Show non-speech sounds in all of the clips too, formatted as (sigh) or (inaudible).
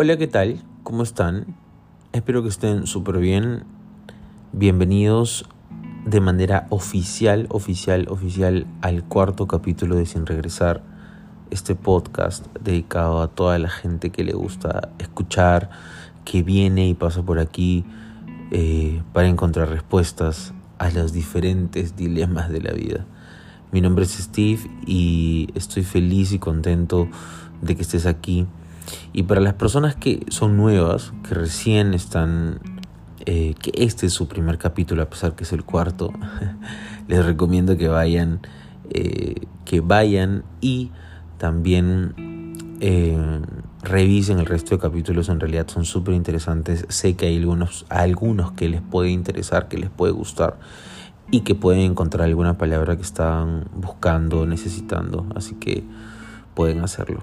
Hola, ¿qué tal? ¿Cómo están? Espero que estén súper bien. Bienvenidos de manera oficial, oficial, oficial al cuarto capítulo de Sin Regresar, este podcast dedicado a toda la gente que le gusta escuchar, que viene y pasa por aquí eh, para encontrar respuestas a los diferentes dilemas de la vida. Mi nombre es Steve y estoy feliz y contento de que estés aquí. Y para las personas que son nuevas, que recién están, eh, que este es su primer capítulo, a pesar que es el cuarto, (laughs) les recomiendo que vayan, eh, que vayan y también eh, revisen el resto de capítulos. En realidad son súper interesantes. Sé que hay algunos, algunos que les puede interesar, que les puede gustar y que pueden encontrar alguna palabra que están buscando, necesitando. Así que pueden hacerlo.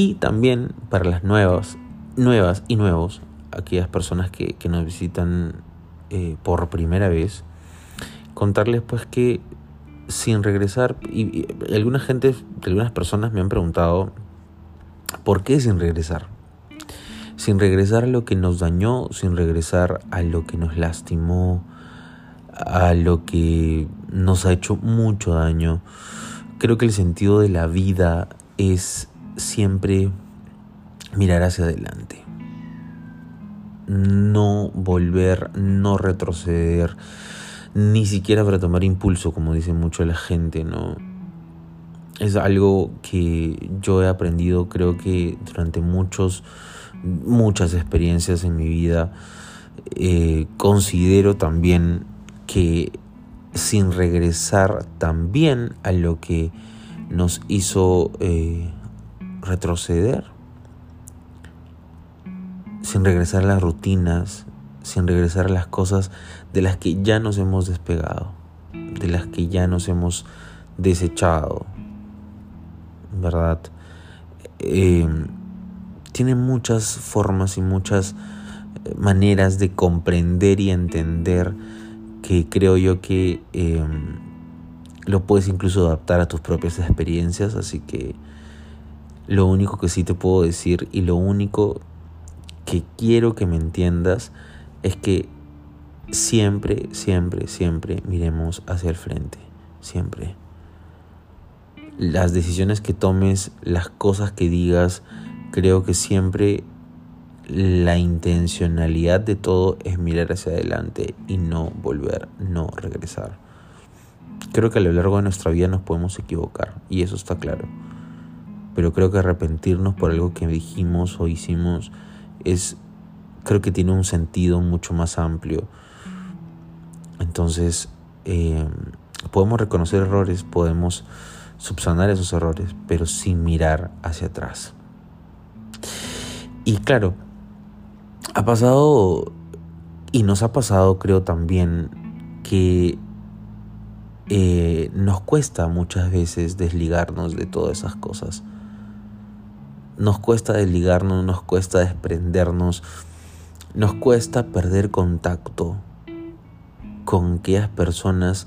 Y también para las nuevas, nuevas y nuevos, aquellas personas que, nos visitan eh, por primera vez, contarles pues que sin regresar, y, gente, algunas personas me han preguntado, ¿por qué sin regresar? Sin regresar a lo que nos dañó, sin regresar a lo que nos lastimó, a lo que nos ha hecho mucho daño. Creo que el sentido de la vida es siempre mirar hacia adelante. No volver, no retroceder, ni siquiera para tomar impulso, como dice mucho la gente, ¿no? Es algo que yo he aprendido, creo que durante muchos, muchas experiencias en mi vida. Eh, considero también que sin regresar también a lo que nos hizo eh, retroceder, sin regresar a las rutinas, sin regresar a las cosas de las que ya nos hemos despegado, de las que ya nos hemos desechado, ¿verdad? Eh, tiene muchas formas y muchas eh, maneras de comprender y entender que creo yo que em, lo puedes incluso adaptar a tus propias experiencias, así que lo único que sí te puedo decir y lo único que quiero que me entiendas es que siempre, siempre, siempre miremos hacia el frente, siempre. Las decisiones que tomes, las cosas que digas, creo que siempre la intencionalidad de todo es mirar hacia adelante y no volver, no regresar. Creo que a lo largo de nuestra vida nos podemos equivocar y eso está claro. Pero creo que arrepentirnos por algo que dijimos o hicimos es creo que tiene un sentido mucho más amplio. Entonces, eh, podemos reconocer errores, podemos subsanar esos errores, pero sin mirar hacia atrás. Y claro, ha pasado y nos ha pasado creo también que eh, nos cuesta muchas veces desligarnos de todas esas cosas. Nos cuesta desligarnos, nos cuesta desprendernos, nos cuesta perder contacto con aquellas personas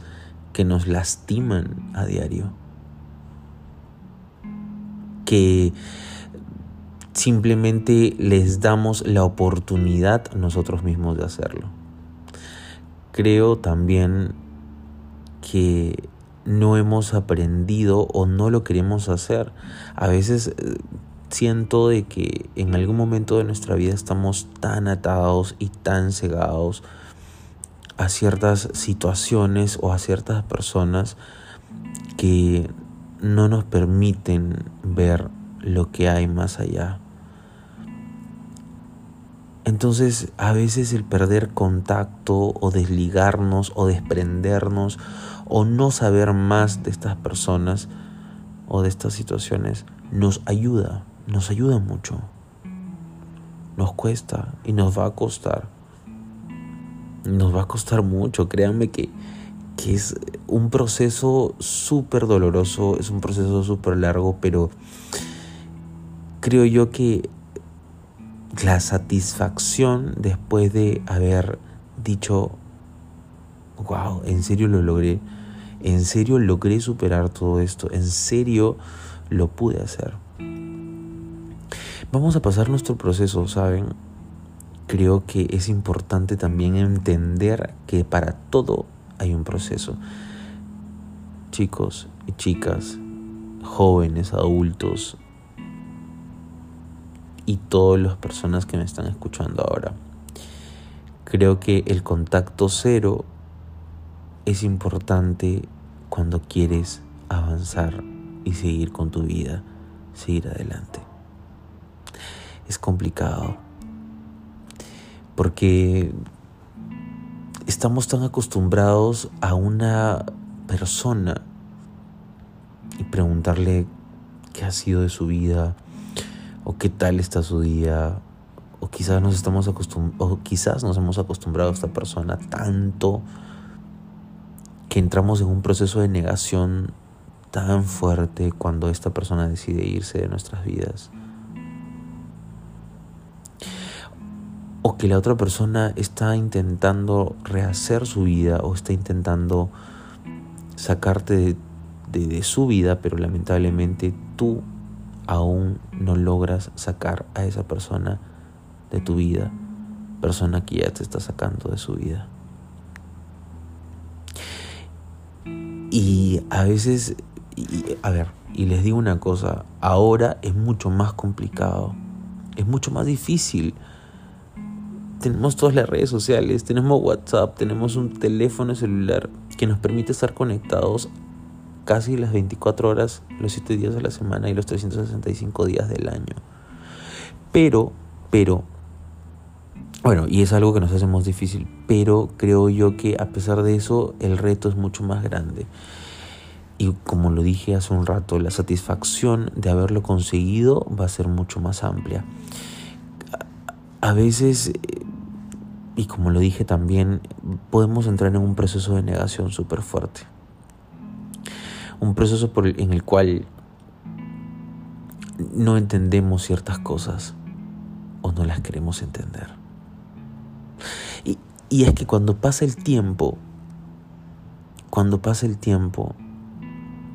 que nos lastiman a diario. Que simplemente les damos la oportunidad nosotros mismos de hacerlo. Creo también que no hemos aprendido o no lo queremos hacer. A veces eh, siento de que en algún momento de nuestra vida estamos tan atados y tan cegados a ciertas situaciones o a ciertas personas que no nos permiten ver lo que hay más allá. Entonces a veces el perder contacto o desligarnos o desprendernos o no saber más de estas personas o de estas situaciones nos ayuda, nos ayuda mucho. Nos cuesta y nos va a costar. Nos va a costar mucho, créanme que, que es un proceso súper doloroso, es un proceso súper largo, pero creo yo que la satisfacción después de haber dicho, wow, en serio lo logré, en serio logré superar todo esto, en serio lo pude hacer. Vamos a pasar nuestro proceso, ¿saben? Creo que es importante también entender que para todo hay un proceso. Chicos y chicas, jóvenes, adultos y todas las personas que me están escuchando ahora. Creo que el contacto cero es importante cuando quieres avanzar y seguir con tu vida, seguir adelante. Es complicado porque estamos tan acostumbrados a una persona y preguntarle qué ha sido de su vida o qué tal está su día o quizás nos estamos o quizás nos hemos acostumbrado a esta persona tanto que entramos en un proceso de negación tan fuerte cuando esta persona decide irse de nuestras vidas. O que la otra persona está intentando rehacer su vida o está intentando sacarte de, su vida, pero lamentablemente tú aún no logras sacar a esa persona de tu vida, persona que ya te está sacando de su vida. Y a veces, a ver, y les digo una cosa, ahora es mucho más complicado, es mucho más difícil. Tenemos todas las redes sociales, tenemos WhatsApp, tenemos un teléfono celular que nos permite estar conectados casi las 24 horas, los 7 días de la semana y los 365 días del año. Pero, pero, bueno, y es algo que nos hace más difícil, pero creo yo que a pesar de eso el reto es mucho más grande. Y como lo dije hace un rato, la satisfacción de haberlo conseguido va a ser mucho más amplia. A veces, y como lo dije también, podemos entrar en un proceso de negación súper fuerte. Un proceso en el cual no entendemos ciertas cosas o no las queremos entender. Y es que cuando pasa el tiempo, cuando pasa el tiempo,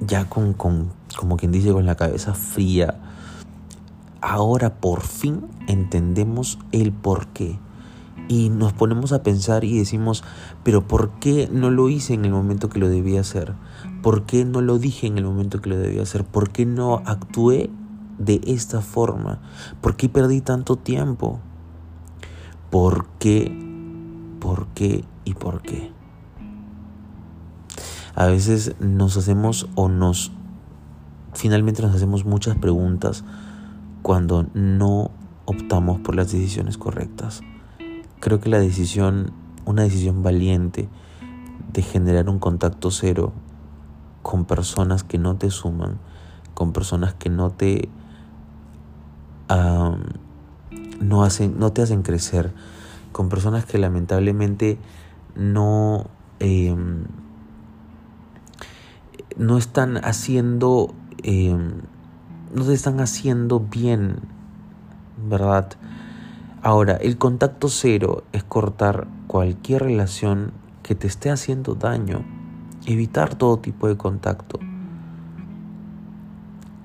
ya con, con, como quien dice, con la cabeza fría, ahora por fin entendemos el por qué. Y nos ponemos a pensar y decimos, pero ¿por qué no lo hice en el momento que lo debía hacer? ¿Por qué no lo dije en el momento que lo debía hacer? ¿Por qué no actué de esta forma? ¿Por qué perdí tanto tiempo? ¿Por qué por qué y por qué. A veces nos hacemos o nos finalmente nos hacemos muchas preguntas cuando no optamos por las decisiones correctas. Creo que la decisión, una decisión valiente de generar un contacto cero con personas que no te suman, con personas que no te no hacen, no te hacen crecer, con personas que lamentablemente no, em, no están haciendo, em, no se están haciendo bien, ¿verdad? Ahora, el contacto cero es cortar cualquier relación que te esté haciendo daño, evitar todo tipo de contacto,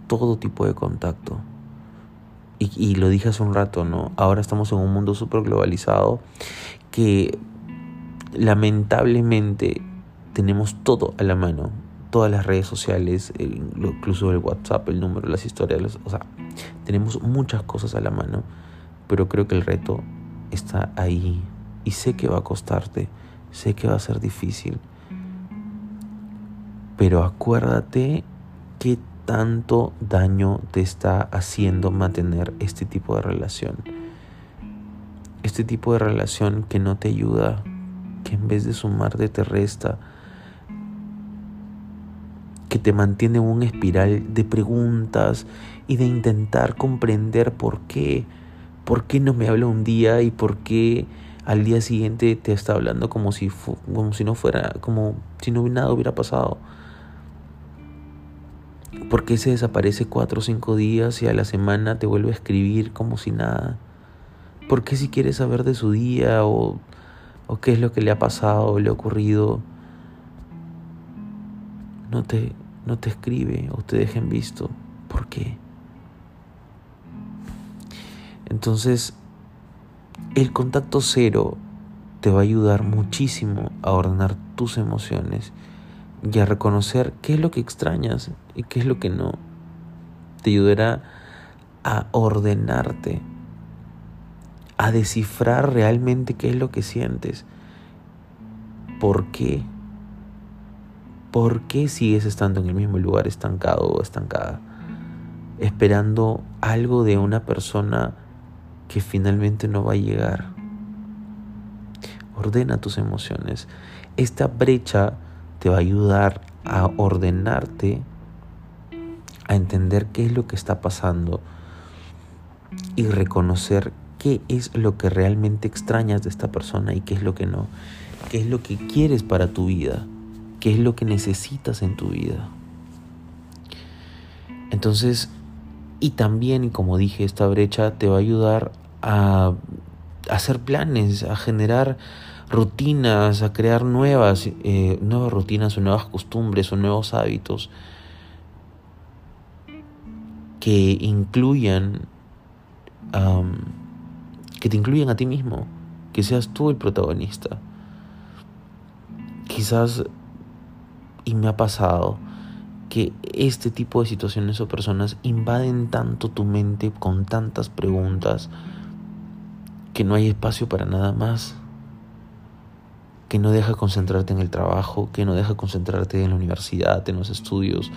todo tipo de contacto y, lo dije hace un rato, ¿no? Ahora estamos en un mundo súper globalizado que lamentablemente tenemos todo a la mano. Todas las redes sociales, incluso el WhatsApp, el número, las historias, o sea, tenemos muchas cosas a la mano, pero creo que el reto está ahí y sé que va a costarte, sé que va a ser difícil, pero acuérdate que tanto daño te está haciendo mantener este tipo de relación. Este tipo de relación que no te ayuda, que en vez de sumarte te resta, que te mantiene en un espiral de preguntas y de intentar comprender por qué, por qué no me habla un día y por qué al día siguiente te está hablando como si, como si no fuera, como si no nada hubiera pasado. ¿Por qué se desaparece cuatro o cinco días y a la semana te vuelve a escribir como si nada? ¿Por qué si quieres saber de su día o, o qué es lo que le ha pasado o le ha ocurrido, no te, no te escribe o te deja en visto? ¿Por qué? Entonces, el contacto cero te va a ayudar muchísimo a ordenar tus emociones y a reconocer qué es lo que extrañas y qué es lo que no. Te ayudará a ordenarte, a descifrar realmente qué es lo que sientes. ¿Por qué? ¿Por qué sigues estando en el mismo lugar estancado o estancada? Esperando algo de una persona que finalmente no va a llegar. Ordena tus emociones. Esta brecha te va a ayudar a ordenarte, a entender qué es lo que está pasando y reconocer qué es lo que realmente extrañas de esta persona y qué es lo que no, qué es lo que quieres para tu vida, qué es lo que necesitas en tu vida. Entonces, y también, como dije, esta brecha te va a ayudar a hacer planes, a generar rutinas, a crear nuevas, eh, nuevas rutinas o nuevas costumbres o nuevos hábitos que incluyan, que te incluyan a ti mismo, que seas tú el protagonista. Quizás, y me ha pasado, que este tipo de situaciones o personas invaden tanto tu mente con tantas preguntas que no hay espacio para nada más que no deja concentrarte en el trabajo, que no deja concentrarte en la universidad, en los estudios,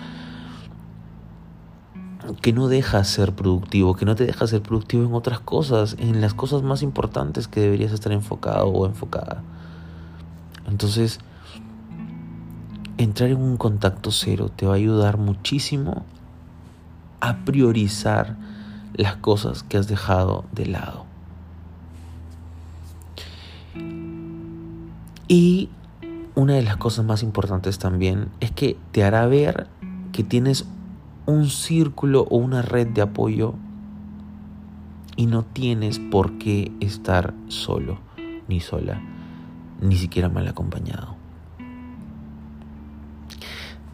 que no deja ser productivo, que no te deja ser productivo en otras cosas, en las cosas más importantes que deberías estar enfocado o enfocada. Entonces, entrar en un contacto cero te va a ayudar muchísimo a priorizar las cosas que has dejado de lado. Y una de las cosas más importantes también es que te hará ver que tienes un círculo o una red de apoyo y no tienes por qué estar solo ni sola, ni siquiera mal acompañado.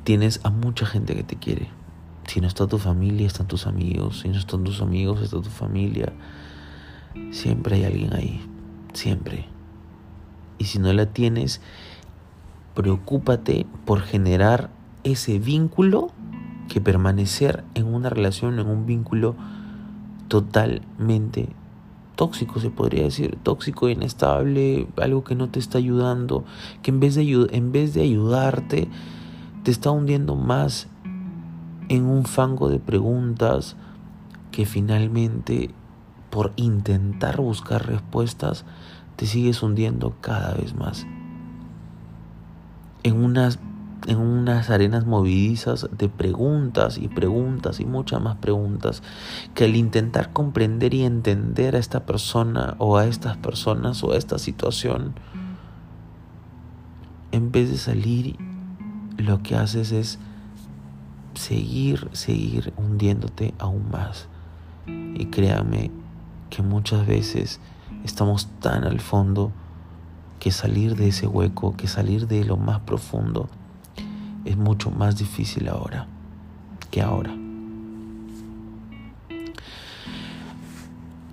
Tienes a mucha gente que te quiere. Si no está tu familia, están tus amigos. Si no están tus amigos, está tu familia. Siempre hay alguien ahí. Siempre. Y si no la tienes, preocúpate por generar ese vínculo que permanecer en una relación, en un vínculo totalmente tóxico, se podría decir, tóxico, inestable, algo que no te está ayudando, que en vez de, en vez de ayudarte, te está hundiendo más en un fango de preguntas que finalmente por intentar buscar respuestas te sigues hundiendo cada vez más en unas, en unas arenas movidizas de preguntas y preguntas y muchas más preguntas que al intentar comprender y entender a esta persona o a estas personas o a esta situación, en vez de salir, lo que haces es seguir, seguir hundiéndote aún más. Y créame que muchas veces estamos tan al fondo que salir de ese hueco, que salir de lo más profundo, es mucho más difícil ahora que ahora.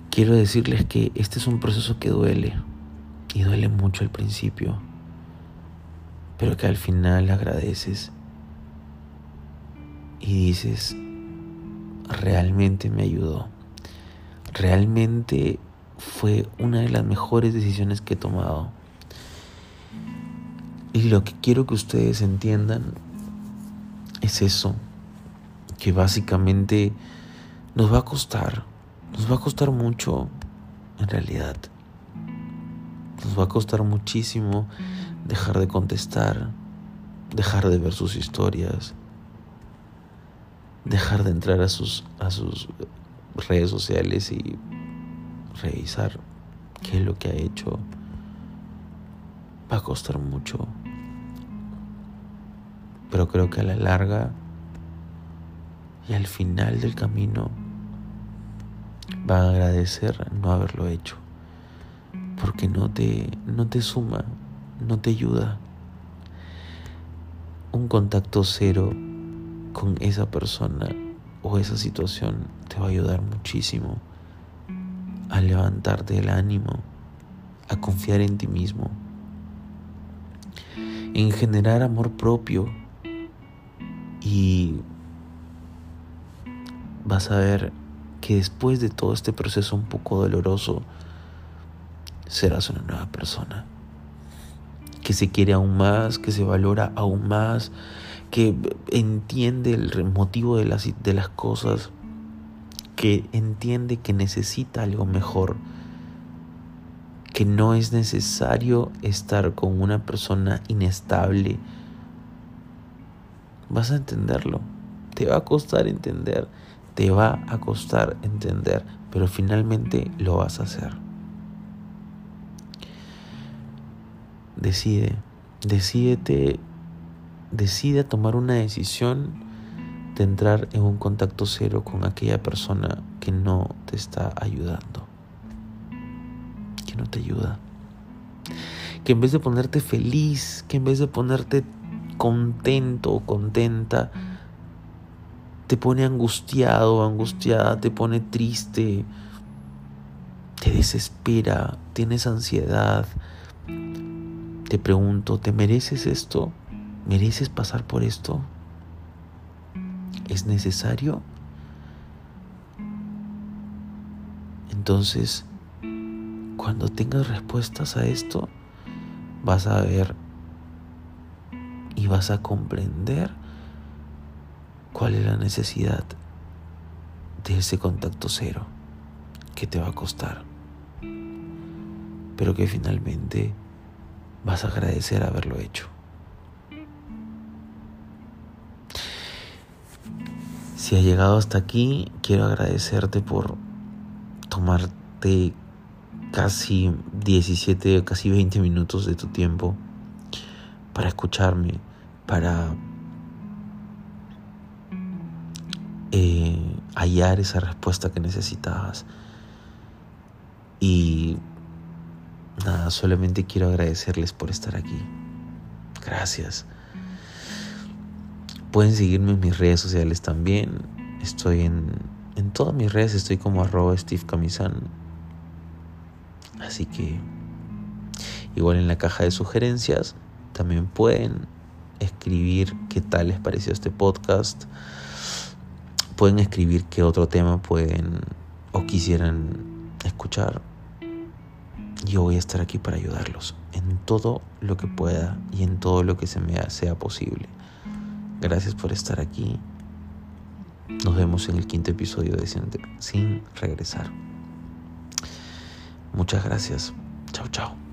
Quiero decirles que este es un proceso que duele y duele mucho al principio, pero que al final agradeces y dices, realmente me ayudó, realmente fue una de las mejores decisiones que he tomado. Y lo que quiero que ustedes entiendan es eso, que básicamente nos va a costar, nos va a costar mucho en realidad. Nos va a costar muchísimo dejar de contestar, dejar de ver sus historias, dejar de entrar a sus, a sus redes sociales y revisar qué es lo que ha hecho, va a costar mucho. Pero creo que a la larga y al final del camino va a agradecer no haberlo hecho. Porque no te, no te suma, no te ayuda. Un contacto cero con esa persona o esa situación te va a ayudar muchísimo a levantarte el ánimo, a confiar en ti mismo, en generar amor propio y vas a ver que después de todo este proceso un poco doloroso, serás una nueva persona, que se quiere aún más, que se valora aún más, que entiende el motivo de las, de las cosas, que entiende que necesita algo mejor, que no es necesario estar con una persona inestable. Vas a entenderlo. Te va a costar entender, te va a costar entender, pero finalmente lo vas a hacer. Decide, decídete, decide tomar una decisión de entrar en un contacto cero con aquella persona que no te está ayudando, que no te ayuda. Que en vez de ponerte feliz, que en vez de ponerte contento o contenta, te pone angustiado, angustiada, te pone triste, te desespera, tienes ansiedad. Te pregunto, ¿te mereces esto? ¿Mereces pasar por esto? ¿Es necesario? Entonces, cuando tengas respuestas a esto, vas a ver y vas a comprender cuál es la necesidad de ese contacto cero que te va a costar, pero que finalmente vas a agradecer haberlo hecho. Si has llegado hasta aquí, quiero agradecerte por tomarte casi 17, casi 20 minutos de tu tiempo para escucharme, para eh, hallar esa respuesta que necesitabas. Y nada, solamente quiero agradecerles por estar aquí. Gracias. Pueden seguirme en mis redes sociales también. Estoy en, en todas mis redes, estoy como arroba Steve Camisan. Así que igual en la caja de sugerencias también pueden escribir qué tal les pareció este podcast pueden escribir qué otro tema pueden o quisieran escuchar. Yo voy a estar aquí para ayudarlos en todo lo que pueda y en todo lo que se me sea posible. Gracias por estar aquí. Nos vemos en el quinto episodio de Sin Regresar. Muchas gracias. Chao, chao.